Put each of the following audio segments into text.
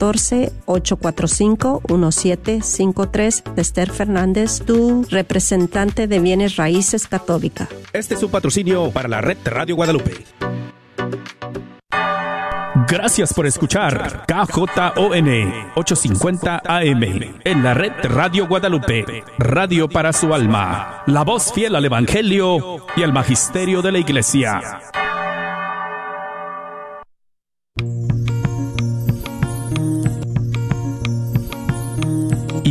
314-845-1753. Esther Fernández, tu representante de bienes raíces católica. Este es su patrocinio para la red Radio Guadalupe. Gracias por escuchar KJON 850 AM en la red Radio Guadalupe, radio para su alma, la voz fiel al Evangelio y al Magisterio de la Iglesia.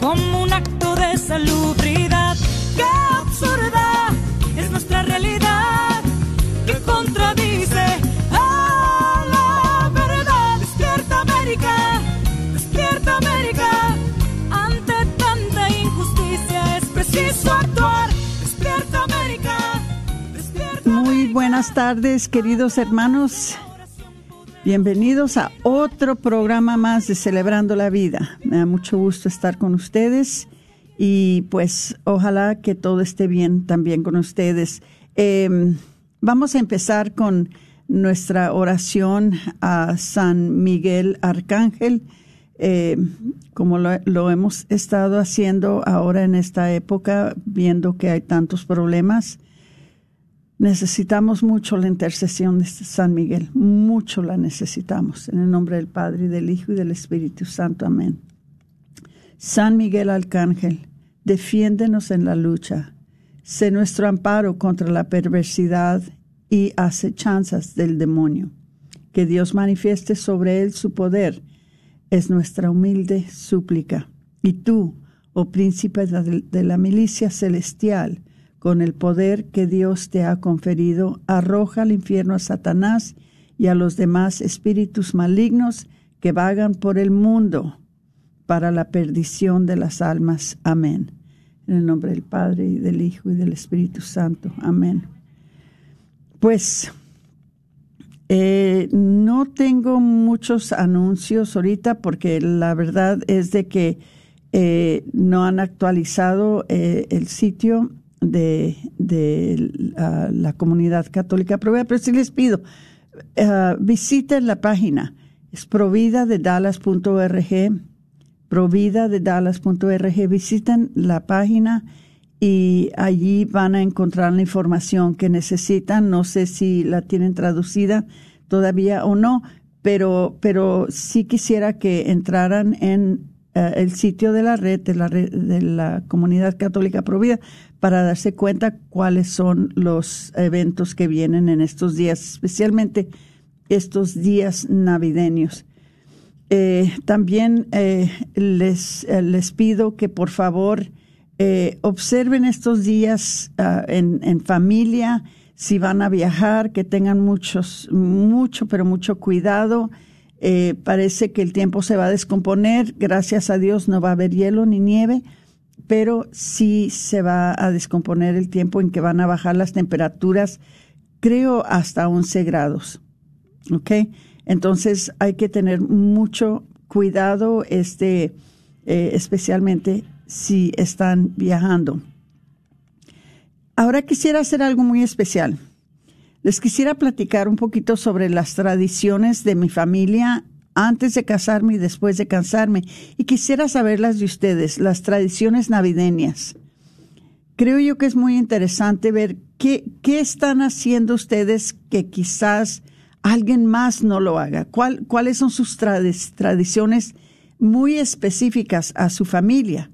como un acto de salubridad. ¡Qué absurda! es nuestra realidad que contradice a la verdad. Despierta América, despierta América. Ante tanta injusticia es preciso actuar. Despierta América, despierta Muy buenas tardes, queridos hermanos. Bienvenidos a otro programa más de Celebrando la Vida. Me da mucho gusto estar con ustedes y pues ojalá que todo esté bien también con ustedes. Em, vamos a empezar con nuestra oración a San Miguel Arcángel, em, como lo, hemos estado haciendo ahora en esta época, viendo que hay tantos problemas. Necesitamos mucho la intercesión de San Miguel, mucho la necesitamos. En el nombre del Padre, y del Hijo, y del Espíritu Santo. Amén. San Miguel Arcángel, defiéndenos en la lucha. Sé nuestro amparo contra la perversidad y acechanzas del demonio. Que Dios manifieste sobre él su poder es nuestra humilde súplica. Y tú, oh príncipe de la milicia celestial, con el poder que Dios te ha conferido, arroja al infierno a Satanás y a los demás espíritus malignos que vagan por el mundo para la perdición de las almas. Amén. En el nombre del Padre y del Hijo y del Espíritu Santo. Amén. Pues eh, no tengo muchos anuncios ahorita porque la verdad es de que eh, no han actualizado eh, el sitio de, la comunidad católica pero sí les pido, visiten la página, es provida de dallas.org provida de Dallas.org. Visiten la página y allí van a encontrar la información que necesitan. No sé si la tienen traducida todavía o no, pero, pero sí quisiera que entraran en eh, el sitio de la red, de la red de la comunidad católica Provida, para darse cuenta cuáles son los eventos que vienen en estos días, especialmente estos días navideños. Eh, también eh, les, les pido que por favor observen estos días ah, en, en, familia, si van a viajar, que tengan muchos, mucho, pero mucho cuidado. Parece que el tiempo se va a descomponer, gracias a Dios no va a haber hielo ni nieve, pero sí se va a descomponer el tiempo en que van a bajar las temperaturas, creo hasta 11 grados. ¿Ok? Entonces hay que tener mucho cuidado, este, eh, especialmente si están viajando. Ahora quisiera hacer algo muy especial. Les quisiera platicar un poquito sobre las tradiciones de mi familia antes de casarme y después de casarme. Y quisiera saberlas de ustedes, las tradiciones navideñas. Creo yo que es muy interesante ver ¿qué, ¿qué están haciendo ustedes que quizás alguien más no lo haga? ¿Cuál, ¿Cuáles son sus tradiciones muy específicas a su familia?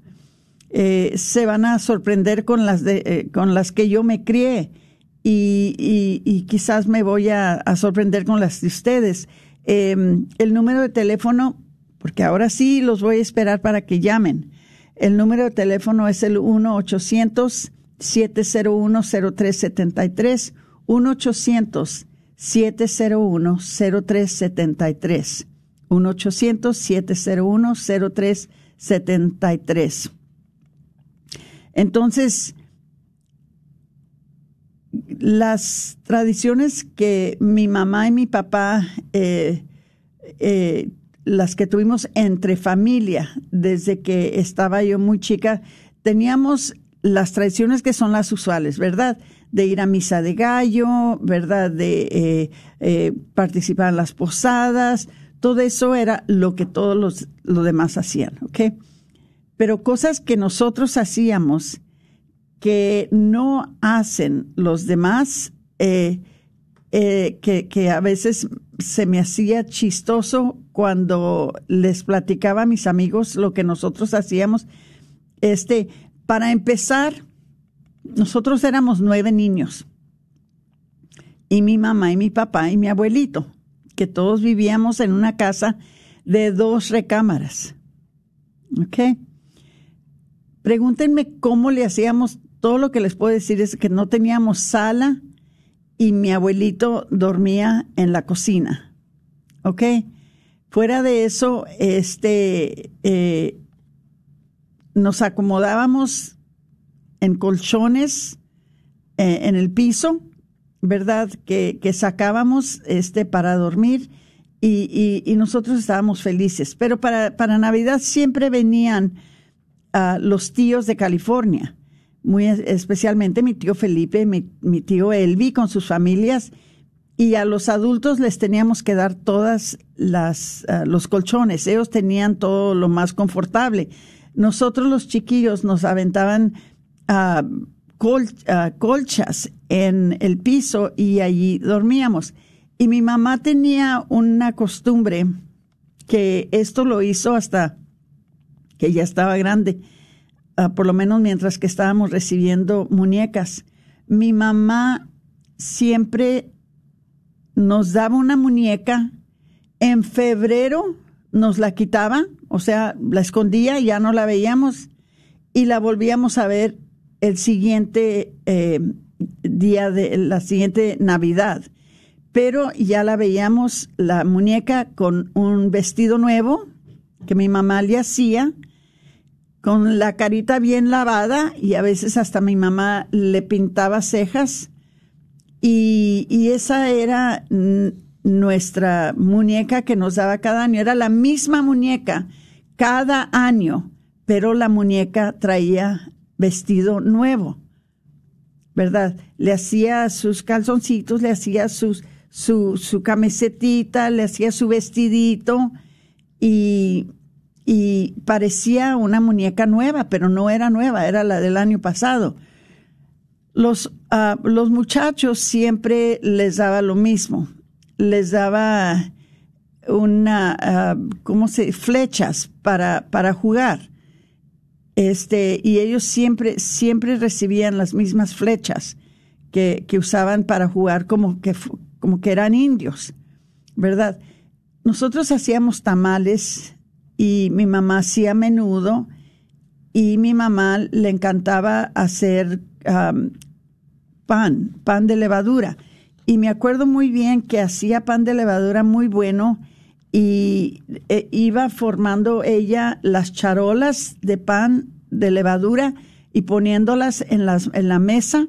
Eh, se van a sorprender con las, de, eh, con las que yo me crié y, y, quizás me voy a, a, sorprender con las de ustedes. Em, el número de teléfono, porque ahora sí los voy a esperar para que llamen. El número de teléfono es el 1-800-701-0373. 1-800-701-0373. 1-800-701-0373. Entonces, las tradiciones que mi mamá y mi papá, eh, eh, las que tuvimos entre familia desde que estaba yo muy chica, teníamos las tradiciones que son las usuales, ¿verdad? De ir a misa de gallo, ¿verdad? De eh, participar en las posadas, todo eso era lo que todos los, los demás hacían, ¿ok? Pero cosas que nosotros hacíamos que no hacen los demás, eh, eh, que, que, a veces se me hacía chistoso cuando les platicaba a mis amigos lo que nosotros hacíamos. Este, para empezar, nosotros éramos nueve niños. Y mi mamá y mi papá y mi abuelito, que todos vivíamos en una casa de dos recámaras. ¿Ok? Pregúntenme cómo le hacíamos todo lo que les puedo decir es que no teníamos sala y mi abuelito dormía en la cocina. ¿Ok? Fuera de eso, este, eh, nos acomodábamos en colchones eh, en el piso, ¿verdad? Que, sacábamos este, para dormir y, nosotros estábamos felices. Pero para, para Navidad siempre venían uh, los tíos de California muy especialmente mi tío Felipe, mi, mi, tío Elvi con sus familias, y a los adultos les teníamos que dar todas las uh, los colchones, ellos tenían todo lo más confortable. Nosotros los chiquillos nos aventaban uh, col, uh, colchas en el piso y allí dormíamos. Y mi mamá tenía una costumbre que esto lo hizo hasta que ya estaba grande Ah, por lo menos mientras que estábamos recibiendo muñecas. Mi mamá siempre nos daba una muñeca, en febrero nos la quitaba, o sea, la escondía, ya no la veíamos y la volvíamos a ver el siguiente eh, día de la siguiente Navidad. Pero ya la veíamos la muñeca con un vestido nuevo que mi mamá le hacía con la carita bien lavada y a veces hasta mi mamá le pintaba cejas y, esa era nuestra muñeca que nos daba cada año. Era la misma muñeca cada año, pero la muñeca traía vestido nuevo, ¿verdad? Le hacía sus calzoncitos, le hacía su, su camisetita, le hacía su vestidito y y parecía una muñeca nueva, pero no era nueva, era la del año pasado. Los, uh, los muchachos siempre les daba lo mismo, les daba una, uh, ¿cómo se? Flechas para, para jugar. Este, y ellos siempre, siempre recibían las mismas flechas que, que usaban para jugar como que, como que eran indios, ¿verdad? Nosotros hacíamos tamales y mi mamá hacía menudo y mi mamá le encantaba hacer pan, pan de levadura. Y me acuerdo muy bien que hacía pan de levadura muy bueno y e, iba formando ella las charolas de pan de levadura y poniéndolas en, las, en la mesa.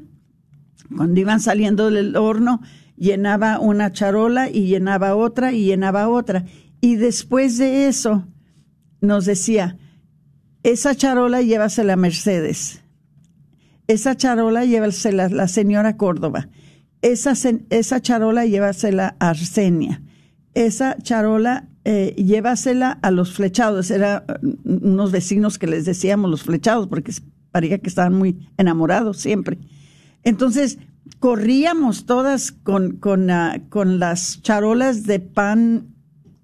Cuando iban saliendo del horno, llenaba una charola y llenaba otra y llenaba otra. Y después de eso, nos decía, esa charola llévasela a Mercedes, esa charola llévasela a la señora Córdoba, esa, esa charola llévasela a Arsenia, esa charola eh, llévasela a los flechados, eran mm, unos vecinos que les decíamos los flechados porque parecía que estaban muy enamorados siempre. Entonces, corríamos todas con, con, con las charolas de pan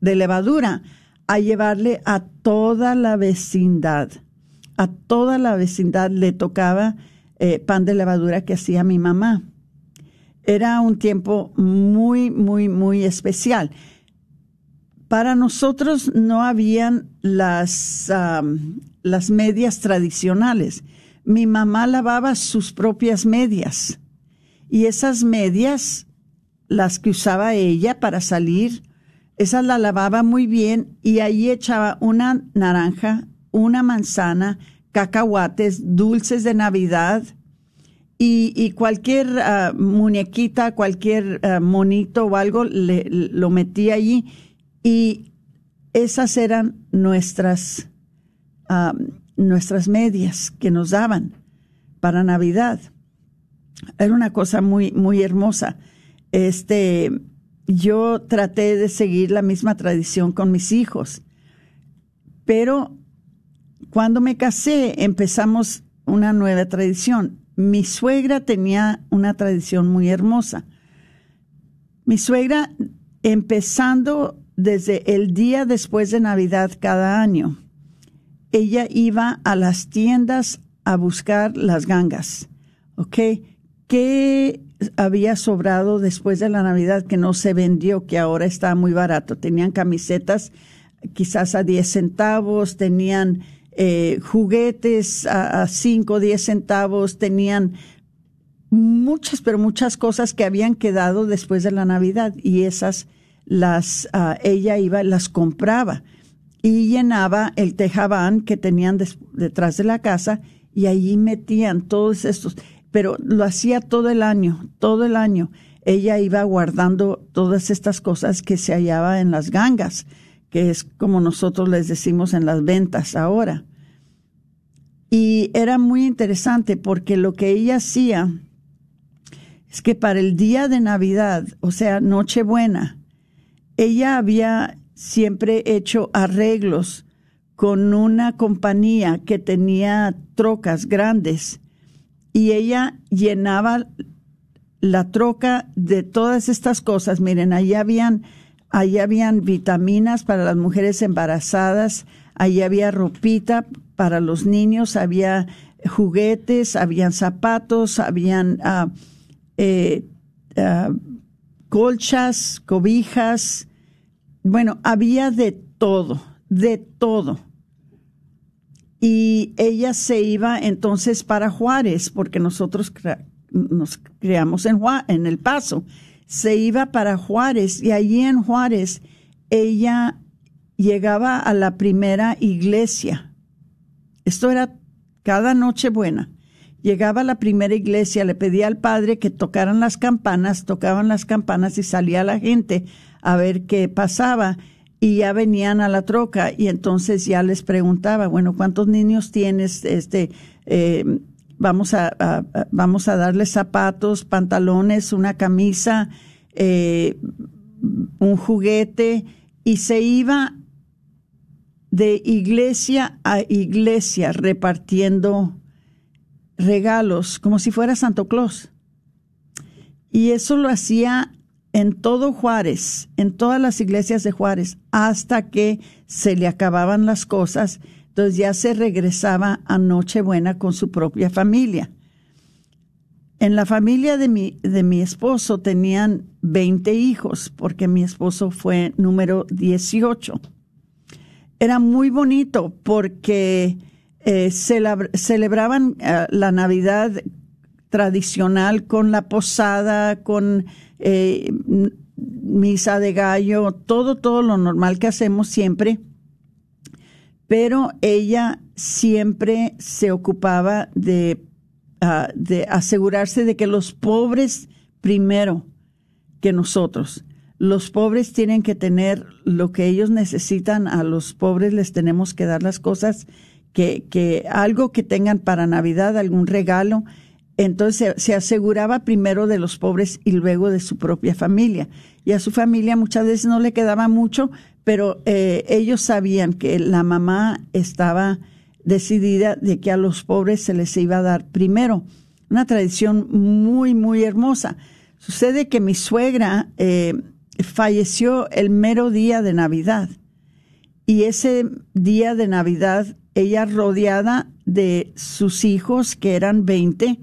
de levadura a llevarle a toda la vecindad. A toda la vecindad le tocaba eh, pan de levadura que hacía mi mamá. Era un tiempo muy, muy, muy especial. Para nosotros no habían las, las medias tradicionales. Mi mamá lavaba sus propias medias y esas medias, las que usaba ella para salir, esas la lavaba muy bien y ahí echaba una naranja, una manzana, cacahuates, dulces de Navidad y, cualquier ah, muñequita, cualquier ah, monito o algo, le, lo metía allí y esas eran nuestras, ah, nuestras medias que nos daban para Navidad. Era una cosa muy, muy hermosa. Este, yo traté de seguir la misma tradición con mis hijos, pero cuando me casé empezamos una nueva tradición. Mi suegra tenía una tradición muy hermosa. Mi suegra, empezando desde el día después de Navidad cada año, ella iba a las tiendas a buscar las gangas, ¿ok? ¿Qué había sobrado después de la Navidad que no se vendió, que ahora está muy barato? Tenían camisetas quizás a 10 centavos, tenían eh, juguetes a 5 o 10 centavos, tenían muchas, pero muchas cosas que habían quedado después de la Navidad y esas las, ah, ella iba, las compraba y llenaba el tejabán que tenían detrás de la casa y allí metían todos estos, pero lo hacía todo el año, todo el año. Ella iba guardando todas estas cosas que se hallaba en las gangas, que es como nosotros les decimos en las ventas ahora. Y era muy interesante porque lo que ella hacía es que para el día de Navidad, o sea, Nochebuena, ella había siempre hecho arreglos con una compañía que tenía trocas grandes y ella llenaba la troca de todas estas cosas. Miren, ahí habían, ahí habían vitaminas para las mujeres embarazadas, ahí había ropita para los niños, había juguetes, habían zapatos, habían ah, eh, ah, colchas, cobijas, bueno, había de todo, de todo. Y ella se iba entonces para Juárez, porque nosotros nos creamos en, en El Paso. Se iba para Juárez y allí en Juárez ella llegaba a la primera iglesia. Esto era cada noche buena llegaba a la primera iglesia, le pedía al padre que tocaran las campanas, tocaban las campanas y salía la gente a ver qué pasaba y ya venían a la troca y entonces ya les preguntaba, bueno, ¿cuántos niños tienes? Este, eh, vamos a, vamos a darles zapatos, pantalones, una camisa, eh, un juguete y se iba de iglesia a iglesia repartiendo regalos como si fuera Santo Claus. Y eso lo hacía en todo Juárez, en todas las iglesias de Juárez, hasta que se le acababan las cosas. Entonces ya se regresaba a Nochebuena con su propia familia. En la familia de mi, de mi esposo tenían 20 hijos, porque mi esposo fue número 18. Era muy bonito porque eh, celebraban eh, la Navidad tradicional con la posada, con eh, misa de gallo, todo, todo lo normal que hacemos siempre. Pero ella siempre se ocupaba de, ah, de asegurarse de que los pobres primero que nosotros. Los pobres tienen que tener lo que ellos necesitan, a los pobres les tenemos que dar las cosas que, algo que tengan para Navidad, algún regalo. Entonces se, aseguraba primero de los pobres y luego de su propia familia. Y a su familia muchas veces no le quedaba mucho, pero eh, ellos sabían que la mamá estaba decidida de que a los pobres se les iba a dar primero. una tradición muy, muy hermosa. Sucede que mi suegra eh, falleció el mero día de Navidad y ese día de Navidad ella rodeada de sus hijos, que eran 20,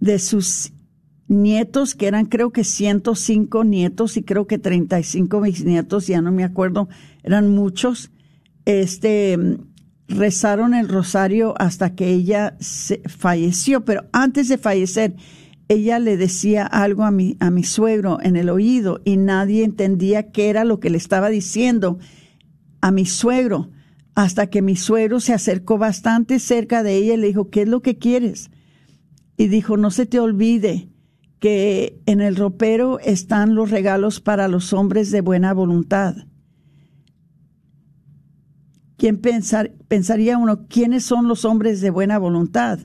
de sus nietos, que eran creo que 105 nietos y creo que 35 bisnietos, ya no me acuerdo, eran muchos, este, rezaron el rosario hasta que ella se falleció, pero antes de fallecer, ella le decía algo a mi, a mi suegro en el oído y nadie entendía qué era lo que le estaba diciendo a mi suegro, hasta que mi suegro se acercó bastante cerca de ella y le dijo, ¿qué es lo que quieres? Y dijo, no se te olvide que en el ropero están los regalos para los hombres de buena voluntad. ¿Quién pensar, pensaría uno, quiénes son los hombres de buena voluntad?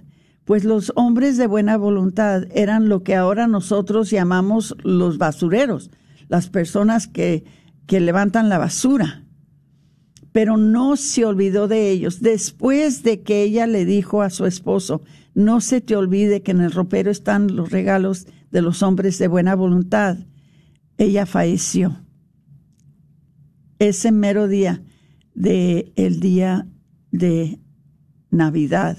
Pues los hombres de buena voluntad eran lo que ahora nosotros llamamos los basureros, las personas que, que levantan la basura. Pero no se olvidó de ellos. Después de que ella le dijo a su esposo, no se te olvide que en el ropero están los regalos de los hombres de buena voluntad, ella falleció. Ese mero día de el día de Navidad,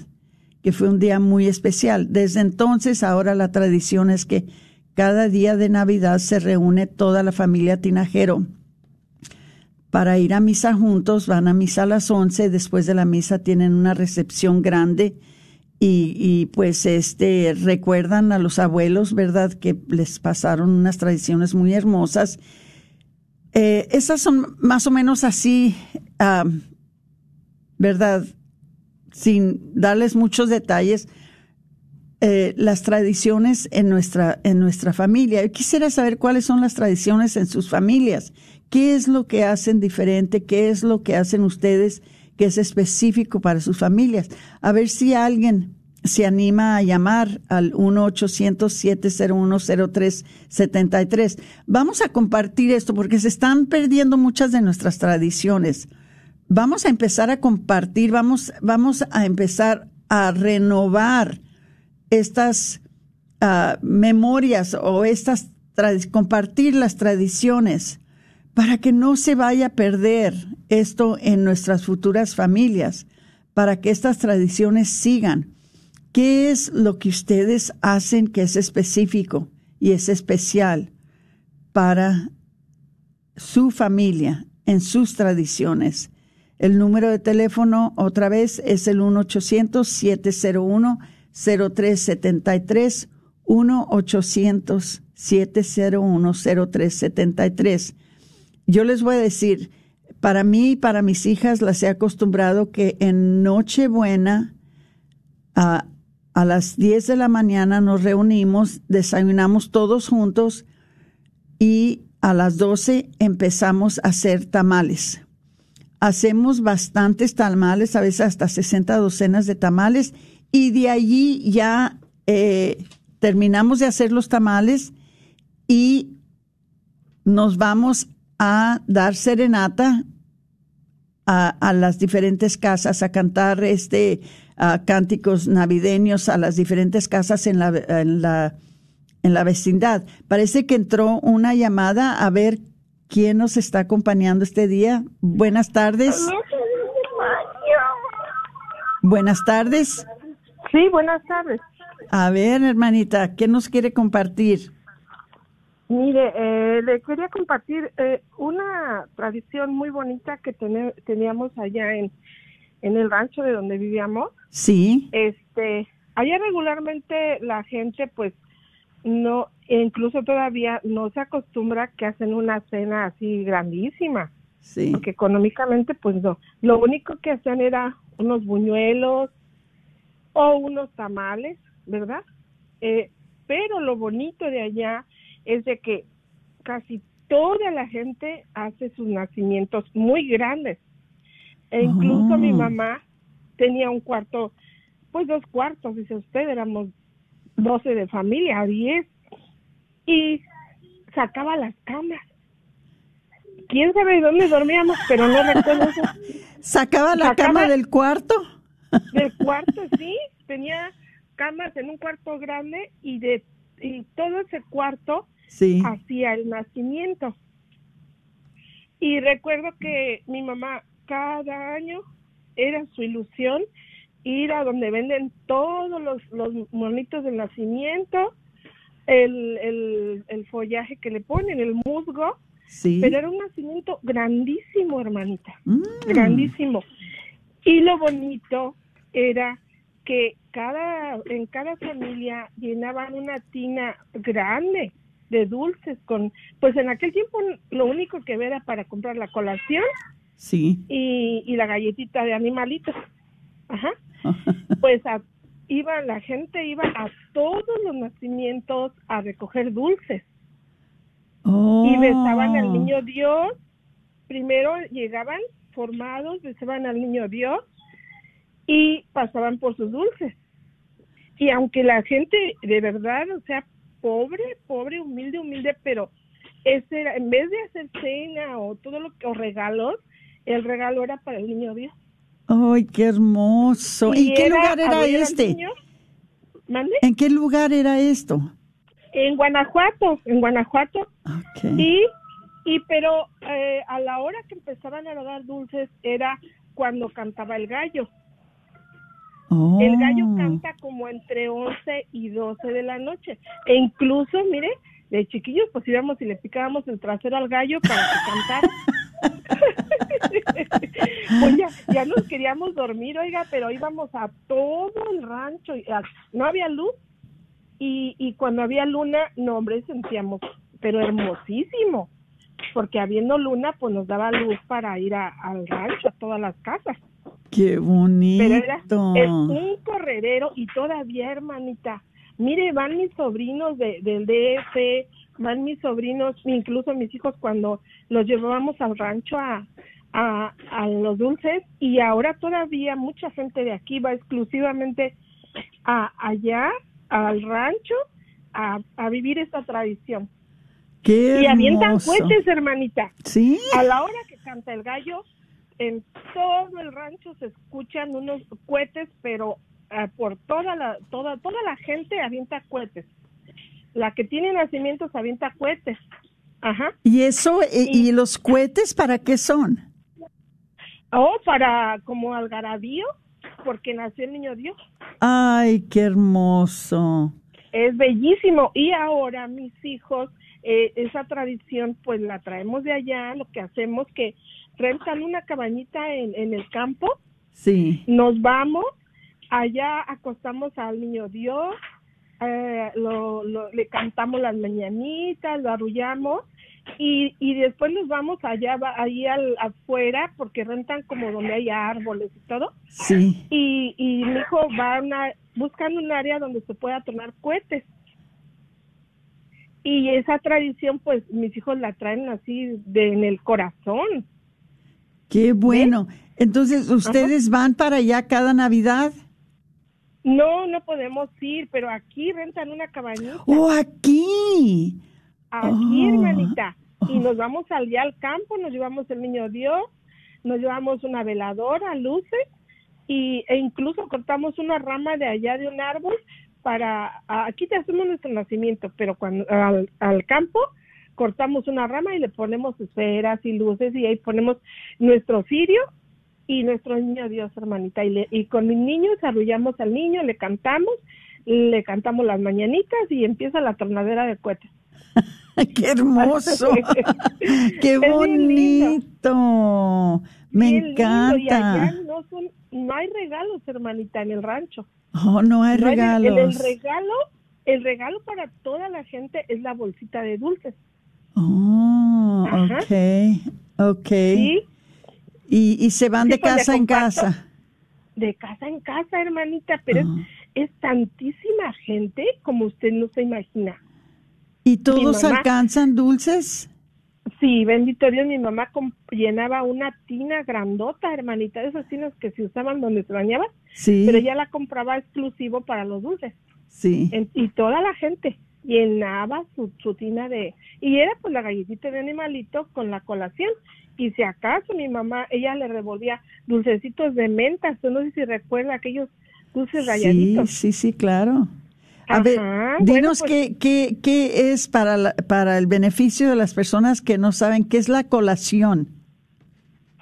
que fue un día muy especial. Desde entonces, ahora la tradición es que cada día de Navidad se reúne toda la familia Tinajero para ir a misa juntos, van a misa a las 11, después de la misa tienen una recepción grande y, pues este recuerdan a los abuelos, ¿verdad? Que les pasaron unas tradiciones muy hermosas eh, esas son más o menos así, ¿verdad? Sin darles muchos detalles, eh, las tradiciones en nuestra, en nuestra familia. Yo quisiera saber cuáles son las tradiciones en sus familias. ¿Qué es lo que hacen diferente? ¿Qué es lo que hacen ustedes que es específico para sus familias? A ver si alguien se anima a llamar al 1-800-701-0373. Vamos a compartir esto porque se están perdiendo muchas de nuestras tradiciones. Vamos a empezar a compartir, vamos, vamos a empezar a renovar estas ah, memorias o estas compartir las tradiciones para que no se vaya a perder esto en nuestras futuras familias, para que estas tradiciones sigan ¿Qué es lo que ustedes hacen que es específico y es especial para su familia en sus tradiciones? El número de teléfono otra vez es el 1-800-701-0373, 1-800-701-0373. Yo les voy a decir, para mí y para mis hijas las he acostumbrado que en Nochebuena, uh, a las 10 de la mañana nos reunimos, desayunamos todos juntos y a las 12 empezamos a hacer tamales. Hacemos bastantes tamales, a veces hasta 60 docenas de tamales, y de allí ya eh, terminamos de hacer los tamales y nos vamos a dar serenata a, a las diferentes casas, a cantar este cánticos navideños a las diferentes casas en la, en la, en la vecindad. Parece que entró una llamada a ver quién nos está acompañando este día. Buenas tardes. Buenas tardes. Sí, buenas tardes. A ver, hermanita, ¿qué nos quiere compartir? Mire, eh, le quería compartir eh, una tradición muy bonita que teníamos allá en, en el rancho de donde vivíamos. Sí. Este, allá regularmente la gente pues no, incluso todavía no se acostumbra que hacen una cena así grandísima. Sí. Porque económicamente pues no. Lo único que hacían era unos buñuelos o unos tamales, ¿verdad? Eh, pero lo bonito de allá es de que casi toda la gente hace sus nacimientos muy grandes. E incluso mi ah. mamá tenía un cuarto, pues dos cuartos, dice usted, éramos doce de familia, diez, y sacaba las camas. ¿Quién sabe dónde dormíamos? Pero no recuerdo ¿Sacaba la cama del cuarto? Del cuarto, sí. Tenía camas en un cuarto grande y de y todo ese cuarto Sí. hacia el nacimiento. Y recuerdo que mi mamá cada año era su ilusión ir a donde venden todos los, los monitos del nacimiento, el, el, el follaje que le ponen, el musgo, Sí. pero era un nacimiento grandísimo, hermanita, Mm. grandísimo. Y lo bonito era que cada en cada familia llenaban una tina grande de dulces con pues en aquel tiempo lo único que había era para comprar la colación Sí. y, y la galletita de animalitos. Ajá. Pues a- iba la gente iba a todos los nacimientos a recoger dulces Oh. y besaban al niño Dios. Primero llegaban formados, besaban al niño Dios y pasaban por sus dulces. Y aunque la gente de verdad, o sea, pobre, pobre, humilde, humilde, pero ese era, en vez de hacer cena o todo lo que, o regalos, el regalo era para el niño Dios. ¡Ay, qué hermoso! ¿En Y qué era lugar era este? ¿En qué lugar era esto? En Guanajuato, en Guanajuato. Ok. Y, y pero eh, a la hora que empezaban a dar dulces era cuando cantaba el gallo. Oh. El gallo canta como entre 11 y 12 de la noche. E incluso, mire, de chiquillos pues íbamos y le picábamos el trasero al gallo para que cantara. pues ya, ya nos queríamos dormir, oiga, pero íbamos a todo el rancho. Y a- no había luz. Y, y cuando había luna, no, hombre, sentíamos, pero hermosísimo. Porque habiendo luna, pues nos daba luz para ir a- al rancho, a todas las casas. ¡Qué bonito! Pero era, es un corredero y todavía, hermanita, mire, van mis sobrinos de, del DF, van mis sobrinos, incluso mis hijos cuando los llevábamos al rancho a, a, a los dulces y ahora todavía mucha gente de aquí va exclusivamente a allá, al rancho, a, a vivir esta tradición. ¡Qué Y avientan cohetes, hermanita. ¿Sí? A la hora que canta el gallo, en todo el rancho se escuchan unos cohetes, pero ah, por toda la toda toda la gente avienta cohetes. La que tiene nacimientos avienta cohetes. Ajá. ¿Y eso, y, y los cohetes para qué son? O para como algarabío, porque nació el niño Dios. ¡Ay, qué hermoso! Es bellísimo. Y ahora mis hijos, eh, esa tradición, pues la traemos de allá. Lo que hacemos que rentan una cabañita en, en el campo Sí. nos vamos, allá acostamos al niño Dios, eh, lo, lo- le cantamos las mañanitas, lo arrullamos y, y después nos vamos allá, ahí al, afuera, porque rentan como donde hay árboles y todo, Sí. y, y mi hijo va a una, buscando un área donde se pueda tornar cohetes. Y esa tradición, pues mis hijos la traen así de, en el corazón. ¡Qué bueno! Entonces, ¿ustedes van para allá cada Navidad? No, no podemos ir, pero aquí rentan una cabañita. ¡Oh, aquí! Aquí, Oh. hermanita. Y nos vamos allá al campo, nos llevamos el niño Dios, nos llevamos una veladora, luces, y, e incluso cortamos una rama de allá de un árbol para, aquí te hacemos nuestro nacimiento, pero cuando al, al campo cortamos una rama y le ponemos esferas y luces y ahí ponemos nuestro cirio y nuestro niño Dios, hermanita. Y, le- y con mis niños arrullamos al niño, le cantamos, le cantamos las mañanitas y empieza la tornadera de cohetes. ¡Qué hermoso! ¡Qué bonito! Me Bien lindo, Y allá encanta. no, son, no hay regalos, hermanita, en el rancho. Oh, no hay No hay el, el regalo, el regalo para toda la gente es la bolsita de dulces. Oh, Ajá. ok, ok. ¿sí? Y, y se van Sí, de pues, casa en casa. De casa en casa, hermanita, pero es, Ah. es tantísima gente como usted no se imagina. ¿Y todos mamá- alcanzan dulces? Sí, bendito Dios, mi mamá llenaba una tina grandota, hermanita, de esas tinas que se usaban donde se bañaban, Sí, pero ella la compraba exclusivo para los dulces. sí. En- y toda la gente llenaba su, su tina de y era pues la galletita de animalito con la colación y si acaso mi mamá ella le revolvía dulcecitos de menta yo no sé si recuerda aquellos dulces Sí, rayaditos. sí, sí, claro. A Ajá, ver, bueno, dinos pues- qué, qué, qué es para, la- para el beneficio de las personas que no saben qué es la colación.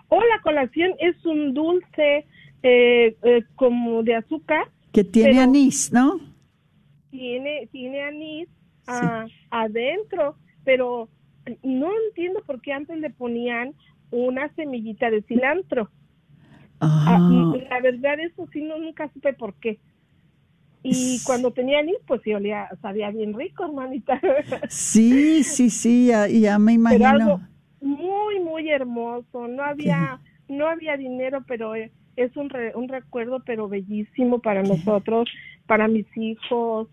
O la colación es un dulce eh, eh, como de azúcar, Que tiene anís, ¿no? tiene, tiene anís ah, adentro, pero no entiendo por qué antes le ponían una semillita de cilantro. Ah, y la verdad, eso sí, no, nunca supe por qué. Y cuando tenía anís, pues sí olía, sabía bien rico, hermanita. sí, sí, sí, ya, ya me Pero imagino. algo muy, muy hermoso. No había, no había dinero, pero eh, es un, re- un recuerdo, pero bellísimo para nosotros, para mis hijos.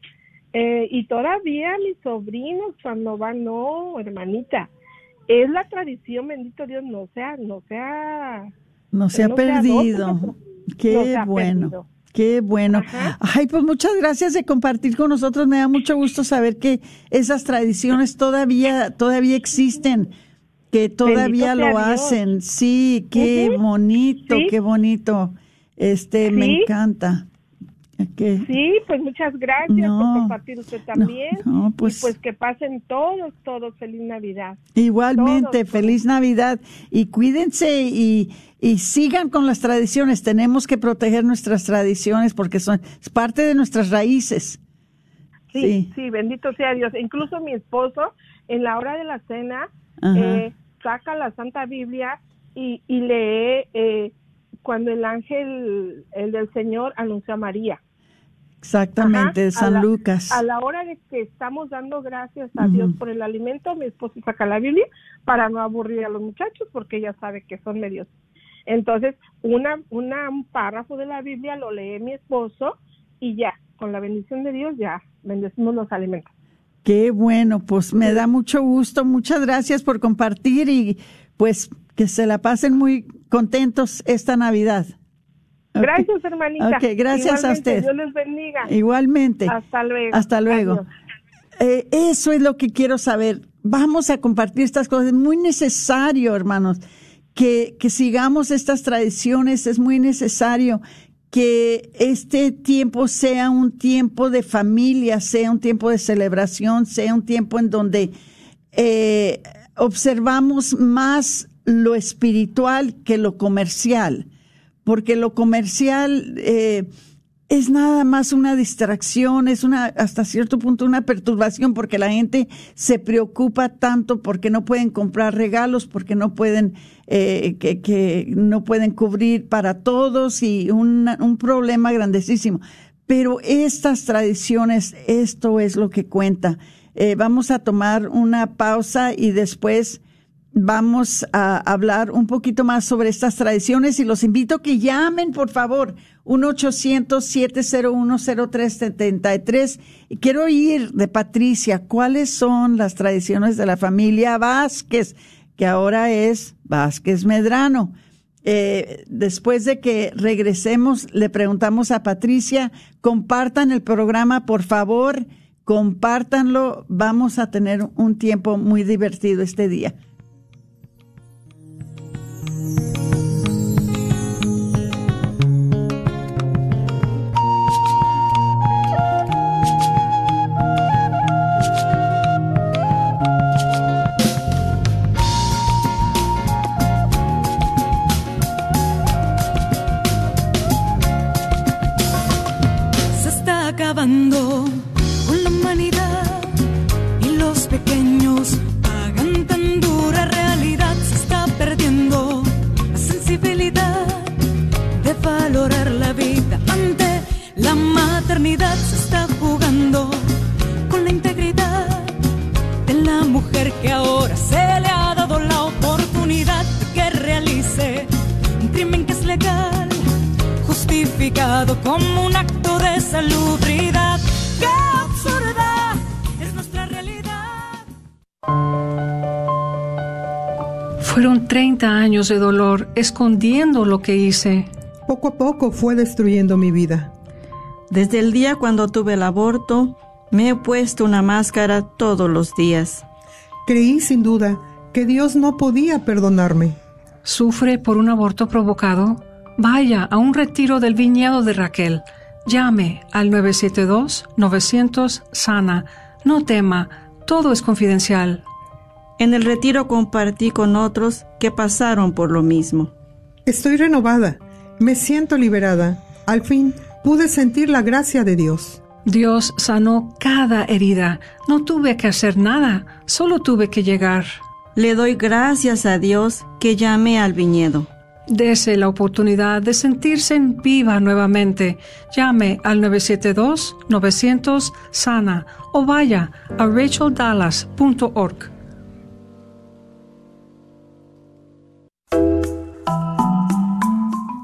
Eh, y todavía mis sobrinos cuando van, no, hermanita. Es la tradición, bendito Dios, no sea, no sea No se ha no perdido. no Qué ha bueno. perdido. Qué bueno. Ajá. Ay, pues muchas gracias de compartir con nosotros. Me da mucho gusto saber que esas tradiciones todavía, todavía existen, que todavía Bendito lo hacen. Sí, qué bonito, Sí. qué bonito. Este, me encanta. Sí, pues muchas gracias No, por compartir usted también. no, pues- y pues que pasen todos, todos feliz Navidad. Igualmente, Todos, feliz Navidad y cuídense y, y sigan con las tradiciones. Tenemos que proteger nuestras tradiciones porque son es parte de nuestras raíces. Sí, Sí. sí, bendito sea Dios. Incluso mi esposo, en la hora de la cena, eh, saca la Santa Biblia y, y lee eh, cuando el ángel, el del Señor, anunció a María. Exactamente, Ajá, de San a la- Lucas. A la hora de que estamos dando gracias a. Dios por el alimento, mi esposo saca la Biblia para no aburrir a los muchachos porque ella sabe que son medios. Entonces, una, una, un párrafo de la Biblia lo lee mi esposo y ya, con la bendición de Dios, ya bendecimos los alimentos. Qué bueno, pues me da mucho gusto. Muchas gracias por compartir y pues que se la pasen muy contentos esta Navidad. Gracias, hermanita. Ok, gracias a Igualmente, usted. Dios les bendiga. Igualmente. Hasta luego. Hasta luego. Eh, eso es lo que quiero saber. Vamos a compartir estas cosas. Es muy necesario, hermanos, que, que sigamos estas tradiciones. Es muy necesario que este tiempo sea un tiempo de familia, sea un tiempo de celebración, sea un tiempo en donde eh, observamos más lo espiritual que lo comercial, porque lo comercial eh, es nada más una distracción, es una hasta cierto punto una perturbación, porque la gente se preocupa tanto porque no pueden comprar regalos, porque no pueden eh, que, que no pueden cubrir para todos y una- un problema grandísimo. Pero estas tradiciones, esto es lo que cuenta. Eh, vamos a tomar una pausa y después vamos a hablar un poquito más sobre estas tradiciones y los invito a que llamen, por favor, 1-800-701-0373. Y quiero oír de Patricia cuáles son las tradiciones de la familia Vázquez, que ahora es Vázquez Medrano. Eh, después de que regresemos, le preguntamos a Patricia, compartan el programa, por favor, compártanlo. Vamos a tener un tiempo muy divertido este día. Maternidad. Se está jugando con la integridad de la mujer que ahora se le ha dado la oportunidad de que realice un crimen que es legal justificado como un acto de salubridad. ¡Qué absurda es nuestra realidad! Fueron 30 años de dolor escondiendo lo que hice. Poco a poco fue destruyendo mi vida. Desde el día cuando tuve el aborto, me he puesto una máscara todos los días. Creí sin duda que Dios no podía perdonarme. ¿Sufre por un aborto provocado? Vaya a un retiro del viñedo de Raquel. Llame al 972-900 No tema, todo es confidencial. En el retiro compartí con otros que pasaron por lo mismo. Estoy renovada, me siento liberada. Al fin pude sentir la gracia de Dios. Dios sanó cada herida. No tuve que hacer nada, solo tuve que llegar. Le doy gracias a Dios que llamé al viñedo. Dese la oportunidad de sentirse en viva nuevamente. Llame al 972-900 o vaya a racheldallas.org.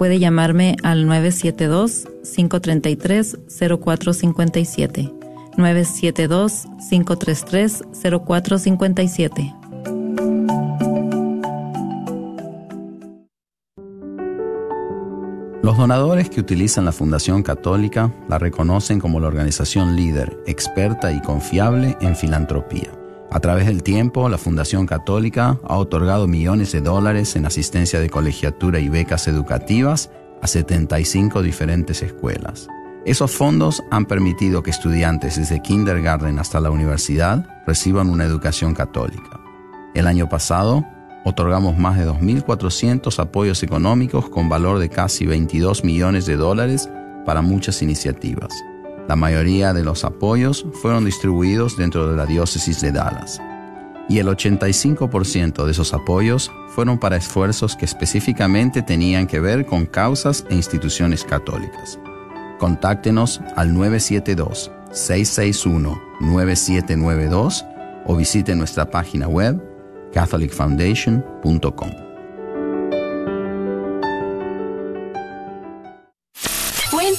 Puede llamarme al 972-533-0457. 972-533-0457. Los donadores que utilizan la Fundación Católica la reconocen como la organización líder, experta y confiable en filantropía. A través del tiempo, la Fundación Católica ha otorgado millones de dólares en asistencia de colegiatura y becas educativas a 75 diferentes escuelas. Esos fondos han permitido que estudiantes desde kindergarten hasta la universidad reciban una educación católica. El año pasado, otorgamos más de 2.400 apoyos económicos con valor de casi 22 millones de dólares para muchas iniciativas. La mayoría de los apoyos fueron distribuidos dentro de la diócesis de Dallas. Y el 85% de esos apoyos fueron para esfuerzos que específicamente tenían que ver con causas e instituciones católicas. Contáctenos al 972-661-9792 o visite nuestra página web catholicfoundation.com.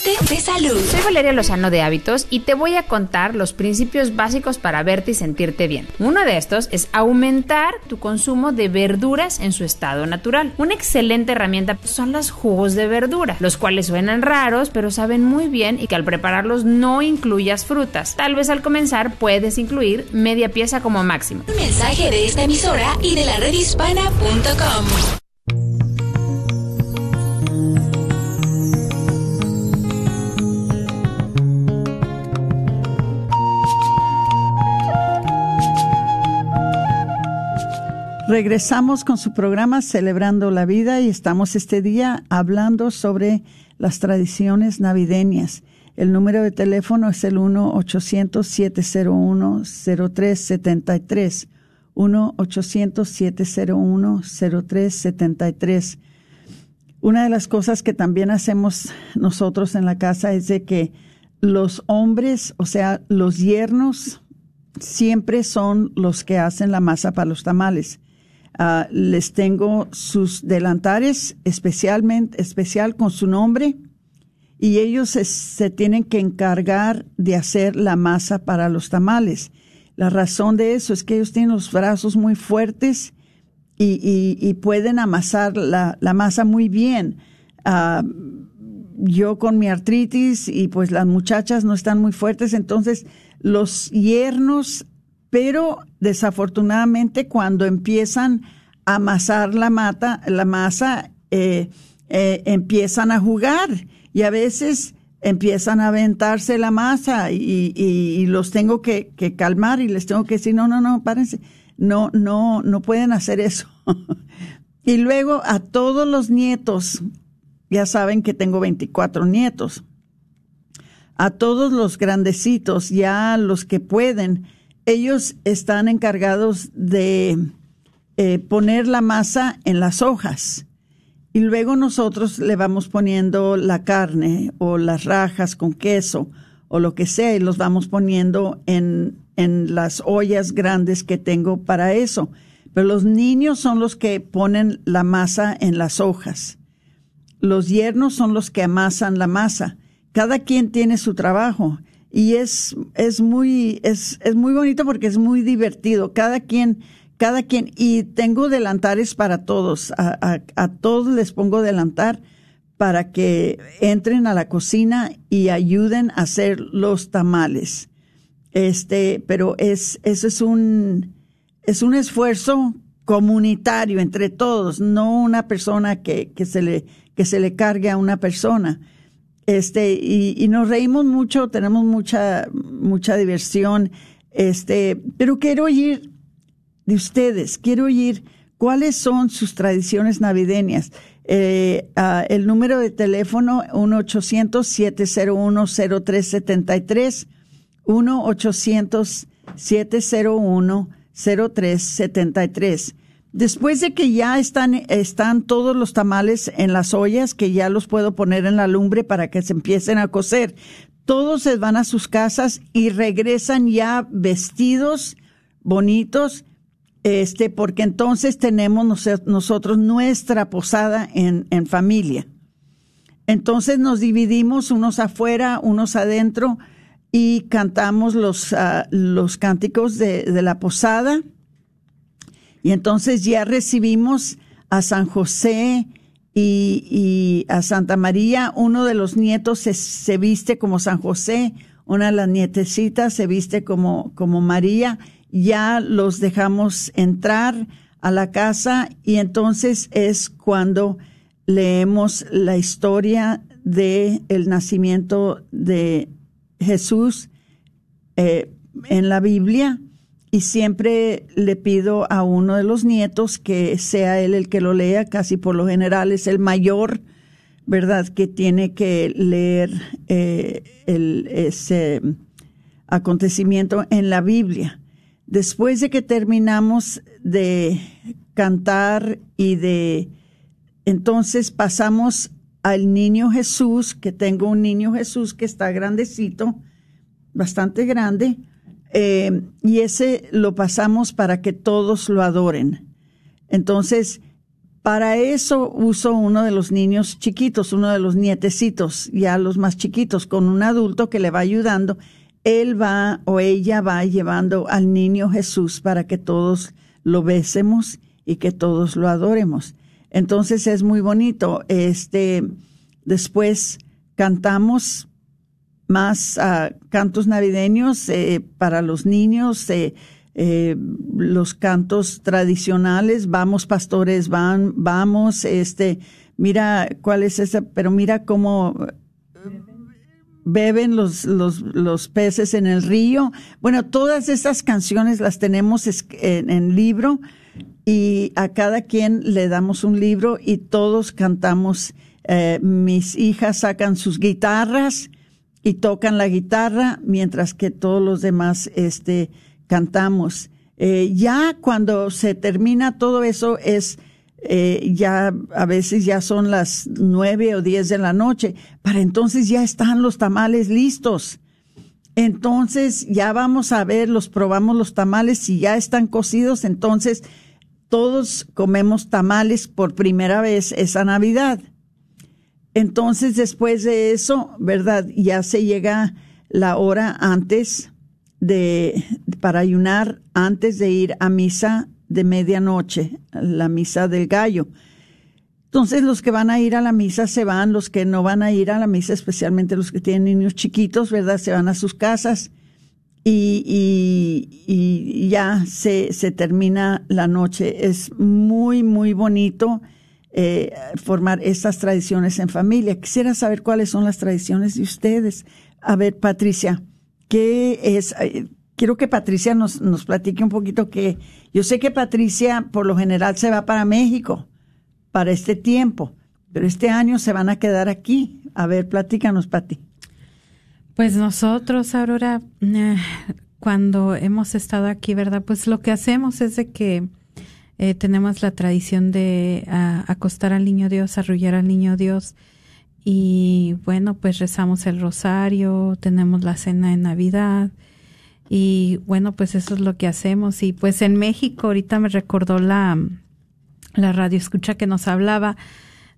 De salud. Soy Valeria Lozano de Hábitos y te voy a contar los principios básicos para verte y sentirte bien. Uno de estos es aumentar tu consumo de verduras en su estado natural. Una excelente herramienta son los jugos de verdura, los cuales suenan raros pero saben muy bien y que al prepararlos no incluyas frutas. Tal vez al comenzar puedes incluir media pieza como máximo. Un mensaje de esta emisora y de la redhispana.com. Regresamos con su programa Celebrando la Vida y estamos este día hablando sobre las tradiciones navideñas. El número de teléfono es el 1-800-701-0373. 1-800-701-0373. Una de las cosas que también hacemos nosotros en la casa es de que los hombres, o sea, los yernos, siempre son los que hacen la masa para los tamales. Ah, les tengo sus delantares especialmente, especial con su nombre y ellos se, tienen que encargar de hacer la masa para los tamales. La razón de eso es que ellos tienen los brazos muy fuertes y, pueden amasar la, masa muy bien. Ah, yo con mi artritis y pues las muchachas no están muy fuertes, entonces los yernos pero desafortunadamente cuando empiezan a amasar la, mata, la masa, eh, eh, empiezan a jugar y a veces empiezan a aventarse la masa y, los tengo que, calmar y les tengo que decir, no, no, no, párense, no, no, no pueden hacer eso. y luego a todos los nietos, ya saben que tengo 24 nietos, a todos los grandecitos, ya los que pueden, ellos están encargados de eh, poner la masa en las hojas y luego nosotros le vamos poniendo la carne o las rajas con queso o lo que sea y los vamos poniendo en, en las ollas grandes que tengo para eso. Pero los niños son los que ponen la masa en las hojas. Los yernos son los que amasan la masa. Cada quien tiene su trabajo y es, es muy, es, es muy bonito porque es muy divertido. Cada quien, cada quien, y tengo delantares para todos, a, a, todos les pongo delantar para que entren a la cocina y ayuden a hacer los tamales. Este, pero es, eso es un, es un esfuerzo comunitario entre todos, no una persona que, que se le, que se le cargue a una persona. Este, y, nos reímos mucho, tenemos mucha, mucha diversión. Este, pero quiero oír de ustedes, quiero oír cuáles son sus tradiciones navideñas. Eh, ah, el número de teléfono 1-800-701-0373, 1-800-701-0373. Después de que ya están, están todos los tamales en las ollas, que ya los puedo poner en la lumbre para que se empiecen a cocer, todos se van a sus casas y regresan ya vestidos, bonitos, este, porque entonces tenemos nosotros nuestra posada en, en familia. Entonces nos dividimos unos afuera, unos adentro y cantamos los, uh, los cánticos de, de la posada y entonces ya recibimos a San José y, a Santa María. Uno de los nietos se, se, viste como San José, una de las nietecitas se viste como, como María. Ya los dejamos entrar a la casa y entonces es cuando leemos la historia de el nacimiento de Jesús eh, en la Biblia y siempre le pido a uno de los nietos que sea él el que lo lea, casi por lo general es el mayor, ¿verdad? Que tiene que leer eh, el, ese acontecimiento en la Biblia. Después de que terminamos de cantar y de, entonces pasamos al niño Jesús, que tengo un niño Jesús que está grandecito, bastante grande, eh, y ese lo pasamos para que todos lo adoren. Entonces, para eso uso uno de los niños chiquitos, uno de los nietecitos, ya los más chiquitos, con un adulto que le va ayudando. Él va o ella va llevando al niño Jesús para que todos lo besemos y que todos lo adoremos. Entonces es muy bonito. Este, después cantamos más uh, cantos navideños eh, para los niños, eh, eh, los cantos tradicionales, vamos pastores, van, vamos, este, mira cuál es esa, pero mira cómo beben los, los, los peces en el río. Bueno, todas esas canciones las tenemos en, en libro y a cada quien le damos un libro y todos cantamos. Mis hijas sacan sus guitarras y tocan la guitarra mientras que todos los demás este, cantamos. Eh, ya cuando se termina todo eso es eh, ya a veces ya son las nueve o diez de la noche. Para entonces ya están los tamales listos. Entonces ya vamos a ver, los probamos los tamales, si ya están cocidos, entonces todos comemos tamales por primera vez esa Navidad. Entonces, después de eso, ¿verdad? Ya se llega la hora antes de, para ayunar, antes de ir a misa de medianoche, la misa del gallo. Entonces, los que van a ir a la misa se van, los que no van a ir a la misa, especialmente los que tienen niños chiquitos, ¿verdad? Se van a sus casas y, y, y ya se, se termina la noche. Es muy, muy bonito eh, formar estas tradiciones en familia. Quisiera saber cuáles son las tradiciones de ustedes. A ver, Patricia, ¿qué es? Quiero que Patricia nos, nos platique un poquito que yo sé que Patricia por lo general se va para México para este tiempo, pero este año se van a quedar aquí. A ver, platícanos, Pati. Pues nosotros, Aurora, eh, cuando hemos estado aquí, ¿verdad? Pues lo que hacemos es de que eh, tenemos la tradición de acostar al niño Dios, arrullar al niño Dios. Y bueno, pues rezamos el rosario, tenemos la cena de Navidad. Y bueno, pues eso es lo que hacemos. Y pues en México, ahorita me recordó la, la radio escucha que nos hablaba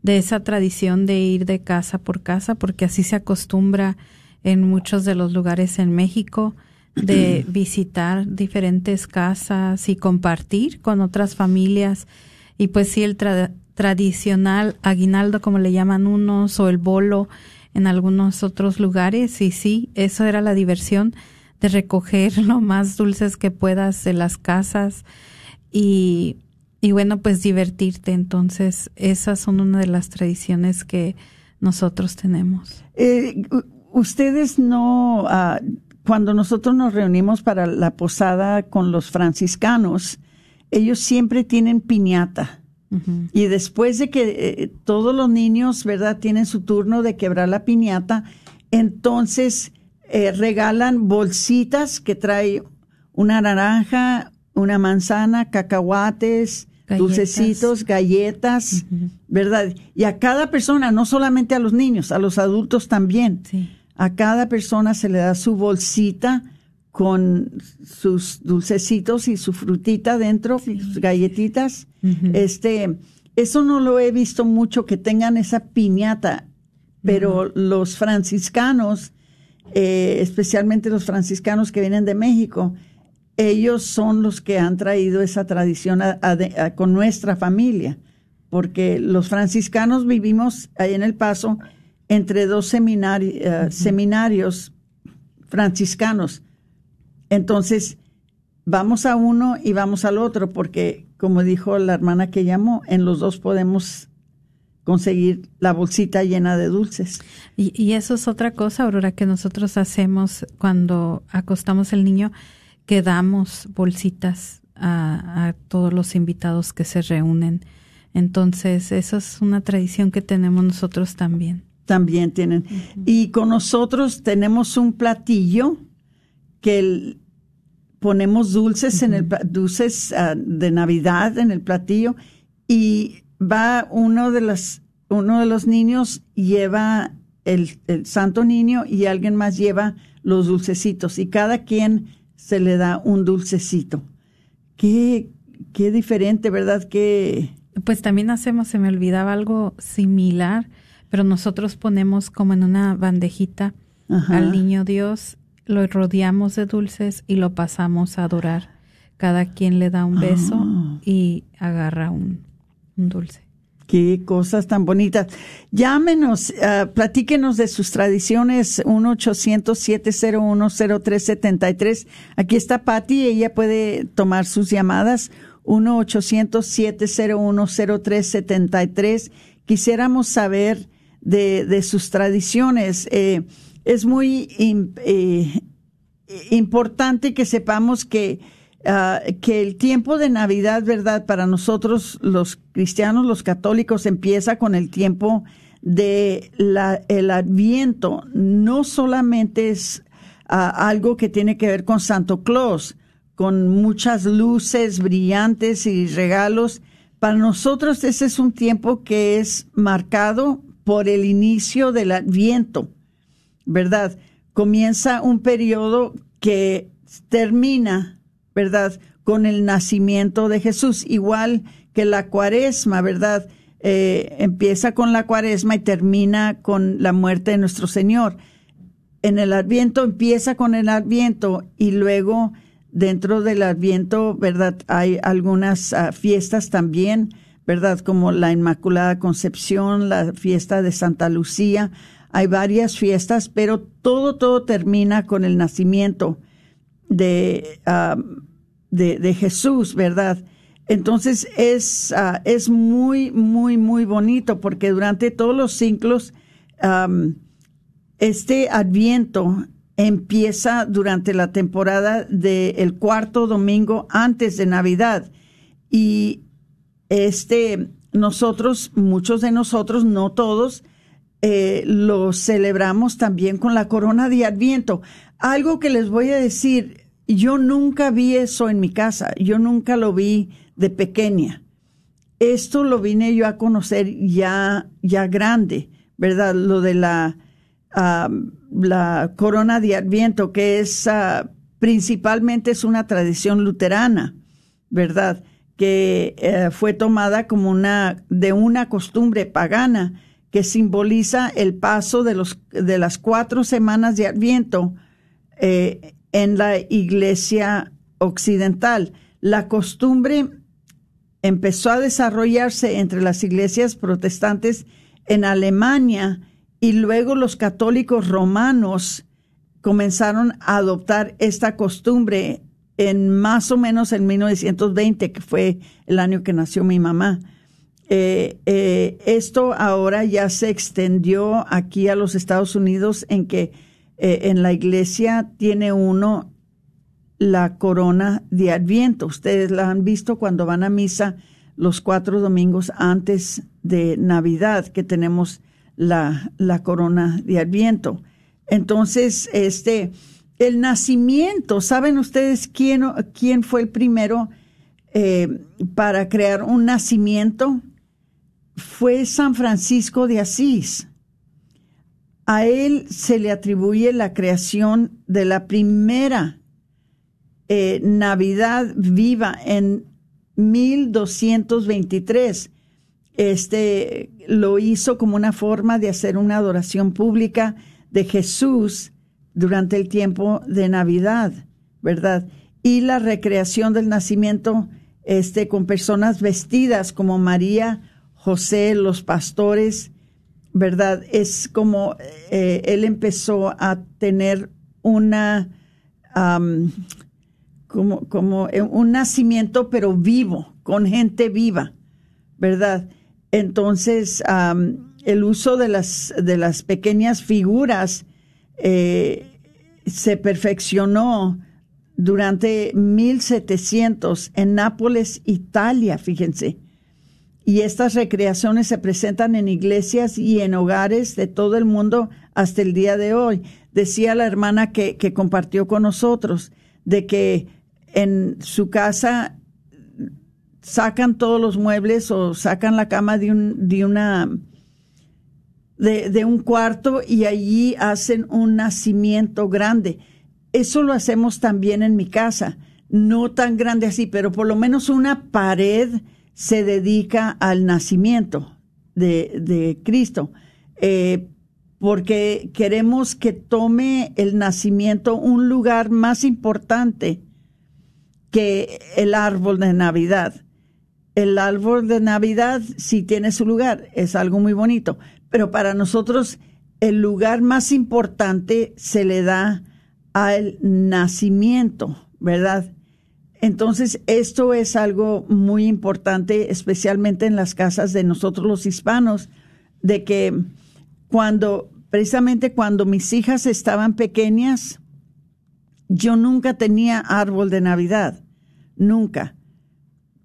de esa tradición de ir de casa por casa, porque así se acostumbra en muchos de los lugares en México, de visitar diferentes casas y compartir con otras familias. Y pues sí, el tradicional aguinaldo, como le llaman unos, o el bolo en algunos otros lugares. Y sí, eso era la diversión de recoger lo más dulces que puedas de las casas y, y bueno, pues divertirte. Entonces, esas son una de las tradiciones que nosotros tenemos. Eh, ustedes no, ah, cuando nosotros nos reunimos para la posada con los franciscanos, ellos siempre tienen piñata. Y después de que eh, todos los niños, ¿verdad?, tienen su turno de quebrar la piñata, entonces eh, regalan bolsitas que trae una naranja, una manzana, cacahuates, dulcecitos, galletas, ¿verdad? Y a cada persona, no solamente a los niños, a los adultos también. A cada persona se le da su bolsita con sus dulcecitos y su frutita dentro, sus galletitas. Este, eso no lo he visto mucho que tengan esa piñata, pero los franciscanos, eh, especialmente los franciscanos que vienen de México, ellos son los que han traído esa tradición con nuestra familia, porque los franciscanos vivimos ahí en El Paso entre dos eh, seminarios franciscanos. Entonces, vamos a uno y vamos al otro, porque como dijo la hermana que llamó, en los dos podemos conseguir la bolsita llena de dulces. Y, y eso es otra cosa, Aurora, que nosotros hacemos cuando acostamos el niño que damos bolsitas a, todos los invitados que se reúnen. Entonces, eso es una tradición que tenemos nosotros también. También tienen. Y con nosotros tenemos un platillo que ponemos dulces en el dulces ah, de Navidad en el platillo y va uno de los uno de los niños lleva el, el santo niño y alguien más lleva los dulcecitos y cada quien se le da un dulcecito. Qué, qué diferente, ¿verdad? Que pues también hacemos, se me olvidaba algo similar, pero nosotros ponemos como en una bandejita al niño Dios, lo rodeamos de dulces y lo pasamos a adorar. Cada quien le da un beso ah. y agarra un, un dulce. Qué cosas tan bonitas. Llámenos, uh, platíquenos de sus tradiciones, 1-800-701-0373. Aquí está Patti, ella puede tomar sus llamadas, 1-800-701-0373. Quisiéramos saber de, de sus tradiciones. Eh, es muy eh, importante que sepamos que Ah, que el tiempo de Navidad, ¿verdad? Para nosotros los cristianos, los católicos, empieza con el tiempo de la, el adviento. No solamente es ah, algo que tiene que ver con Santo Claus, con muchas luces brillantes y regalos. Para nosotros ese es un tiempo que es marcado por el inicio del adviento, ¿verdad? Comienza un periodo que termina ¿verdad? Con el nacimiento de Jesús, igual que la cuaresma, ¿verdad? Eh, empieza con la cuaresma y termina con la muerte de nuestro Señor. En el adviento empieza con el adviento y luego dentro del adviento, ¿verdad? Hay algunas ah, fiestas también, ¿verdad? Como la Inmaculada Concepción, la fiesta de Santa Lucía. Hay varias fiestas, pero todo, todo termina con el nacimiento de, de, Jesús, ¿verdad? Entonces es, ah, es muy, muy, muy bonito porque durante todos los ciclos este adviento empieza durante la temporada del cuarto domingo antes de Navidad. Y este, nosotros, muchos de nosotros, no todos, eh, lo celebramos también con la corona de Adviento. Algo que les voy a decir, yo nunca vi eso en mi casa, yo nunca lo vi de pequeña. Esto lo vine yo a conocer ya, ya grande, ¿verdad? Lo de la, la corona de Adviento, que es ah, principalmente es una tradición luterana, ¿verdad? Que eh, fue tomada como una, de una costumbre pagana que simboliza el paso de, los, de las cuatro semanas de Adviento eh, en la iglesia occidental. La costumbre empezó a desarrollarse entre las iglesias protestantes en Alemania y luego los católicos romanos comenzaron a adoptar esta costumbre en más o menos en 1920, que fue el año que nació mi mamá. Eh, eh, esto ahora ya se extendió aquí a los Estados Unidos en que eh, en la iglesia tiene uno la corona de Adviento. Ustedes la han visto cuando van a misa los cuatro domingos antes de Navidad, que tenemos la, la corona de Adviento. Entonces, este, el nacimiento, ¿saben ustedes quién, fue el primero eh, para crear un nacimiento? Fue San Francisco de Asís. A él se le atribuye la creación de la primera eh, Navidad viva en 1223. Este lo hizo como una forma de hacer una adoración pública de Jesús durante el tiempo de Navidad, ¿verdad? Y la recreación del nacimiento este, con personas vestidas como María, José, los pastores, ¿verdad? Es como eh, él empezó a tener una, como, como un nacimiento, pero vivo, con gente viva, ¿verdad? Entonces, el uso de las, de las pequeñas figuras eh, se perfeccionó durante 1700 en Nápoles, Italia, fíjense. Y estas recreaciones se presentan en iglesias y en hogares de todo el mundo hasta el día de hoy. Decía la hermana que, que compartió con nosotros de que en su casa sacan todos los muebles o sacan la cama de, un, de una de, un cuarto y allí hacen un nacimiento grande. Eso lo hacemos también en mi casa, no tan grande así, pero por lo menos una pared se dedica al nacimiento de, Cristo, eh, porque queremos que tome el nacimiento un lugar más importante que el árbol de Navidad el árbol de Navidad sí tiene su lugar, es algo muy bonito, pero para nosotros el lugar más importante se le da al nacimiento, ¿verdad? Entonces, esto es algo muy importante, especialmente en las casas de nosotros los hispanos, de que cuando, precisamente cuando mis hijas estaban pequeñas, yo nunca tenía árbol de Navidad, nunca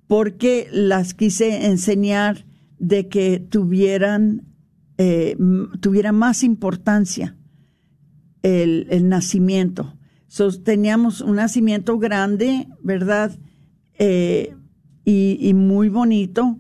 porque las quise enseñar de que tuvieran, eh, tuviera más importancia el, nacimiento. teníamos un nacimiento grande, ¿verdad? Eh, y, y, muy bonito,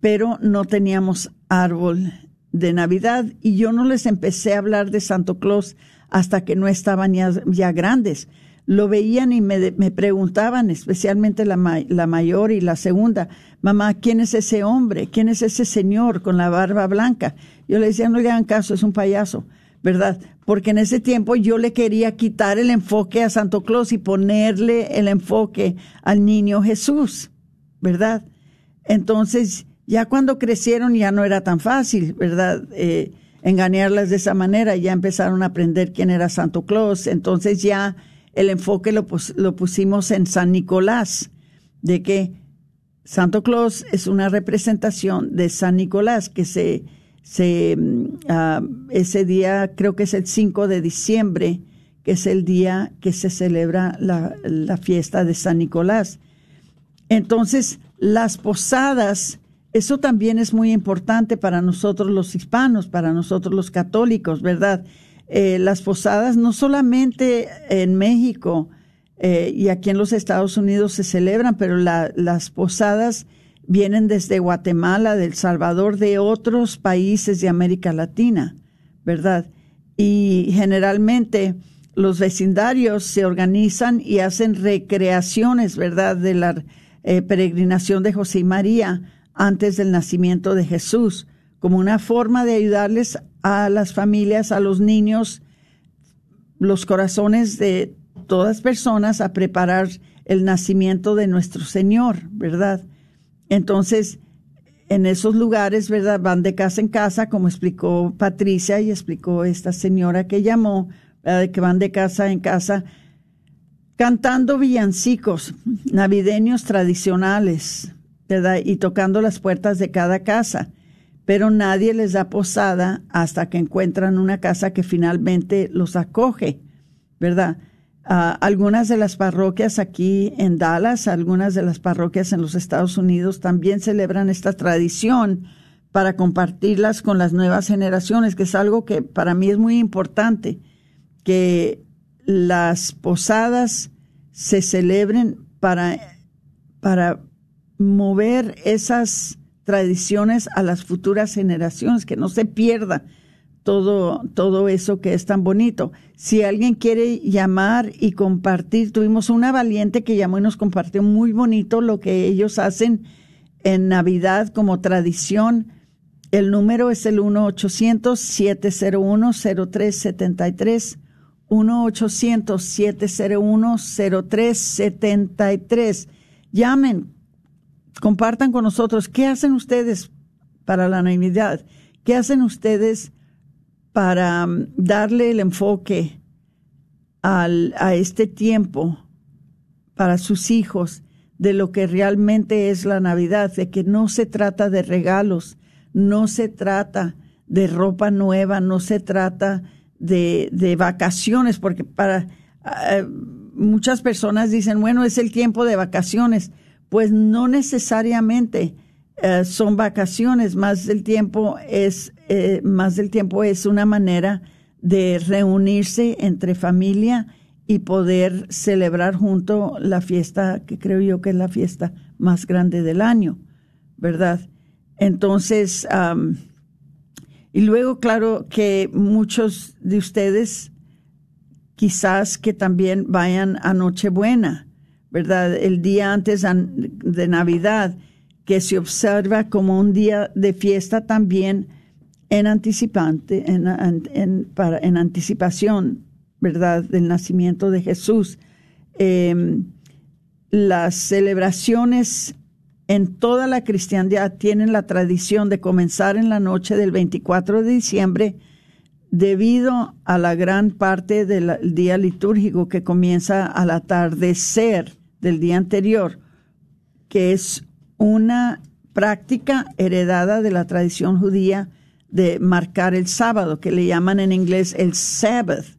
pero no teníamos árbol de Navidad y yo no les empecé a hablar de Santo Claus hasta que no estaban ya, ya grandes lo veían y me, me preguntaban, especialmente la, la, mayor y la segunda, mamá, ¿quién es ese hombre? ¿Quién es ese señor con la barba blanca? Yo le decía, no le hagan caso, es un payaso, ¿verdad? Porque en ese tiempo yo le quería quitar el enfoque a Santo Claus y ponerle el enfoque al niño Jesús, ¿verdad? Entonces, ya cuando crecieron ya no era tan fácil, ¿verdad? Eh, engañarlas de esa manera, ya empezaron a aprender quién era Santo Claus, entonces ya el enfoque lo, lo pusimos en San Nicolás, de que Santo Claus es una representación de San Nicolás que se, se ah, ese día creo que es el 5 de diciembre, que es el día que se celebra la, la fiesta de San Nicolás. Entonces, las posadas, eso también es muy importante para nosotros los hispanos, para nosotros los católicos, ¿verdad? Eh, las posadas no solamente en México eh, y aquí en los Estados Unidos se celebran, pero las posadas vienen desde Guatemala, del Salvador, de otros países de América Latina, ¿verdad? Y generalmente los vecindarios se organizan y hacen recreaciones, ¿verdad?, de la eh, peregrinación de José y María antes del nacimiento de Jesús como una forma de ayudarles a las familias, a los niños, los corazones de todas personas a preparar el nacimiento de nuestro Señor, ¿verdad? Entonces, en esos lugares, ¿verdad? Van de casa en casa, como explicó Patricia y explicó esta señora que llamó, ¿verdad? que van de casa en casa cantando villancicos navideños tradicionales, ¿verdad? Y tocando las puertas de cada casa. Pero nadie les da posada hasta que encuentran una casa que finalmente los acoge, ¿verdad? Ah, algunas de las parroquias aquí en Dallas, algunas de las parroquias en los Estados Unidos también celebran esta tradición para compartirlas con las nuevas generaciones, que es algo que para mí es muy importante, que las posadas se celebren para, para mover esas tradiciones a las futuras generaciones, que no se pierda todo, todo eso que es tan bonito. Si alguien quiere llamar y compartir, tuvimos una valiente que llamó y nos compartió muy bonito lo que ellos hacen en Navidad como tradición. El número es el 1-800-701-0373. 1-800-701-0373. Llamen, compartan con nosotros. Qué hacen ustedes para la Navidad, qué hacen ustedes para um, darle el enfoque al, a este tiempo para sus hijos de lo que realmente es la Navidad, de que no se trata de regalos, no se trata de ropa nueva, no se trata de, de vacaciones, porque para uh, muchas personas dicen, bueno, es el tiempo de vacaciones, pues no necesariamente uh, son vacaciones, más del tiempo es eh, más del tiempo es una manera de reunirse entre familia y poder celebrar junto la fiesta que creo yo que es la fiesta más grande del año, ¿verdad? Entonces, y luego, claro, que muchos de ustedes quizás que también vayan a Nochebuena, ¿verdad? El día antes de Navidad, que se observa como un día de fiesta también en anticipante, en, anticipación, ¿verdad?, del nacimiento de Jesús. Em, las celebraciones en toda la cristiandad tienen la tradición de comenzar en la noche del 24 de diciembre debido a la gran parte del día litúrgico que comienza al atardecer del día anterior, que es una práctica heredada de la tradición judía de marcar el sábado, que le llaman en inglés el Sabbath,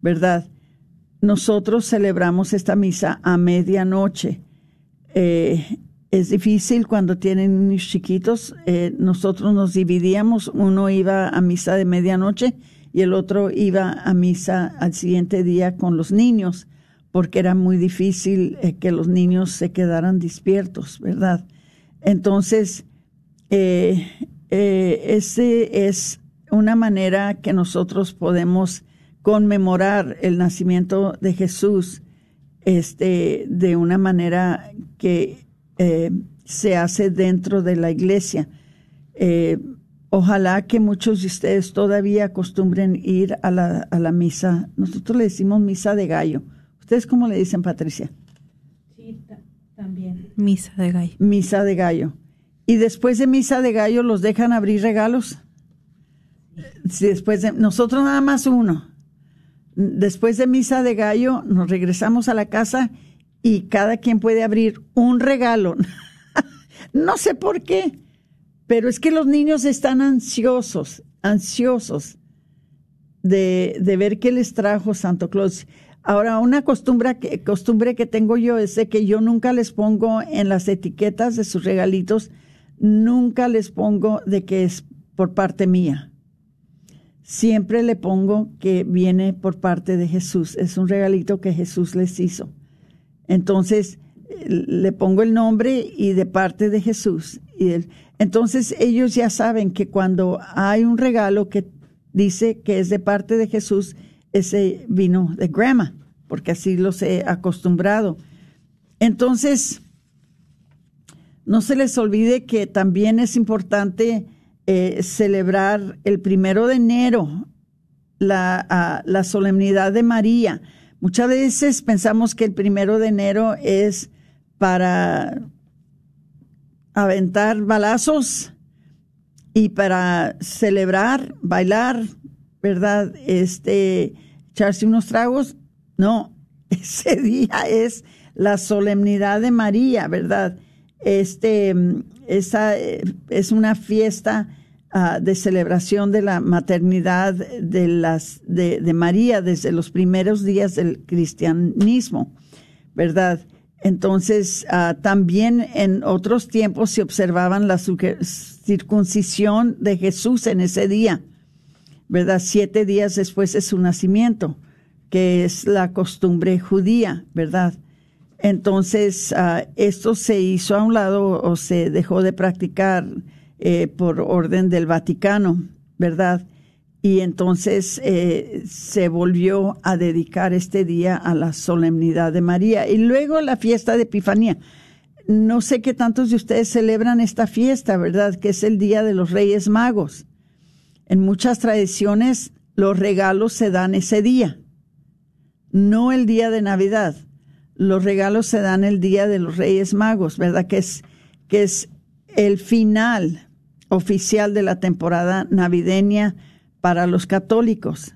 ¿verdad? Nosotros celebramos esta misa a medianoche. Eh, es difícil cuando tienen niños chiquitos. Eh, nosotros nos dividíamos, uno iba a misa de medianoche y el otro iba a misa al siguiente día con los niños, porque era muy difícil eh, que los niños se quedaran despiertos, ¿verdad? Entonces, eh, eh, ese es una manera que nosotros podemos conmemorar el nacimiento de Jesús este, de una manera que se hace dentro de la iglesia. Ojalá que muchos de ustedes todavía acostumbren ir a la, a la misa. Nosotros le decimos misa de gallo. ¿Ustedes cómo le dicen, Patricia? Sí, también. Misa de gallo. Misa de gallo y después de misa de gallo los dejan abrir regalos. después de, nosotros nada más uno. Después de misa de gallo nos regresamos a la casa y cada quien puede abrir un regalo. no sé por qué, pero es que los niños están ansiosos, ansiosos de, de ver qué les trajo Santo Claus. Ahora, una costumbre que, costumbre que tengo yo es de que yo nunca les pongo en las etiquetas de sus regalitos nunca les pongo de que es por parte mía. Siempre le pongo que viene por parte de Jesús. Es un regalito que Jesús les hizo. Entonces, le pongo el nombre y de parte de Jesús. Y entonces ellos ya saben que cuando hay un regalo que dice que es de parte de Jesús, ese vino de grama, porque así los he acostumbrado. Entonces, no se les olvide que también es importante eh, celebrar el primero de enero la, la solemnidad de María. Muchas veces pensamos que el primero de enero es para aventar balazos y para celebrar, bailar, ¿verdad? Este, echarse unos tragos. No, ese día es la solemnidad de María, ¿verdad? Este, esa eh, es una fiesta ah, de celebración de la maternidad de, las, de, María desde los primeros días del cristianismo, ¿verdad? Entonces, ah, también en otros tiempos se observaban la circuncisión de Jesús en ese día, ¿verdad? Siete días después de su nacimiento, que es la costumbre judía, ¿verdad? Entonces, uh, esto se hizo a un lado o se dejó de practicar eh, por orden del Vaticano, ¿verdad? Y entonces eh, se volvió a dedicar este día a la solemnidad de María. Y luego la fiesta de Epifanía. No sé qué tantos de ustedes celebran esta fiesta, ¿verdad? Que es el Día de los Reyes Magos. En muchas tradiciones los regalos se dan ese día, no el día de Navidad los regalos se dan el día de los Reyes Magos, ¿verdad? Que es, que es el final oficial de la temporada navideña para los católicos.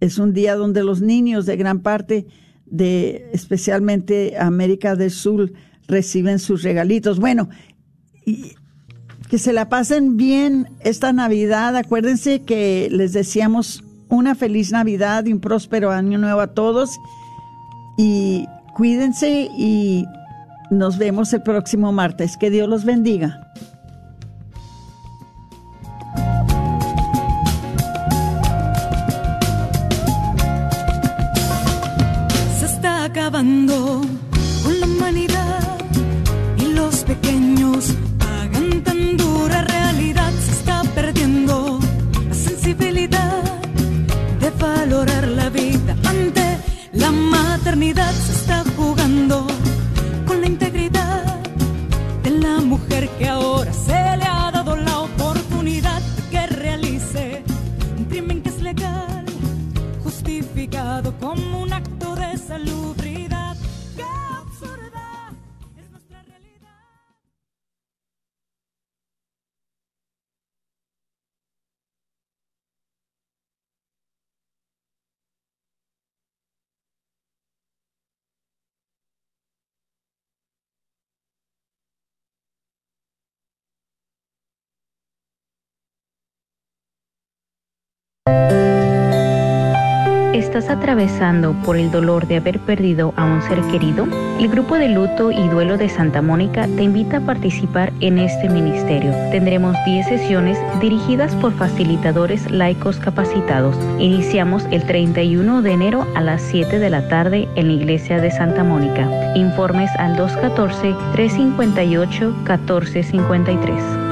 Es un día donde los niños de gran parte de especialmente América del Sur reciben sus regalitos. Bueno, y que se la pasen bien esta Navidad. Acuérdense que les deseamos una feliz Navidad y un próspero año nuevo a todos. Y Cuídense y nos vemos el próximo martes. Que Dios los bendiga. ¿Estás atravesando por el dolor de haber perdido a un ser querido? El grupo de luto y duelo de Santa Mónica te invita a participar en este ministerio. Tendremos 10 sesiones dirigidas por facilitadores laicos capacitados. Iniciamos el 31 de enero a las 7 de la tarde en la iglesia de Santa Mónica. Informes al 214-358-1453.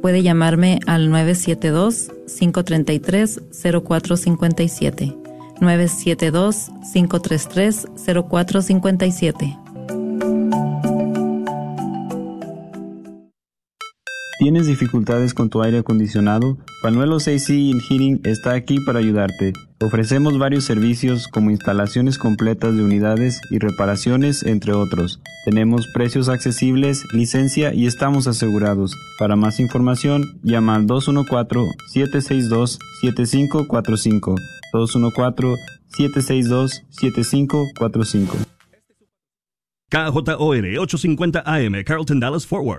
puede llamarme al 972-533-0457. 972-533-0457. ¿Tienes dificultades con tu aire acondicionado? Panuelos AC Heating está aquí para ayudarte. Ofrecemos varios servicios como instalaciones completas de unidades y reparaciones, entre otros. Tenemos precios accesibles, licencia y estamos asegurados. Para más información, llama al 214-762-7545. 214-762-7545. KJOR 850 AM, Carlton Dallas Forward.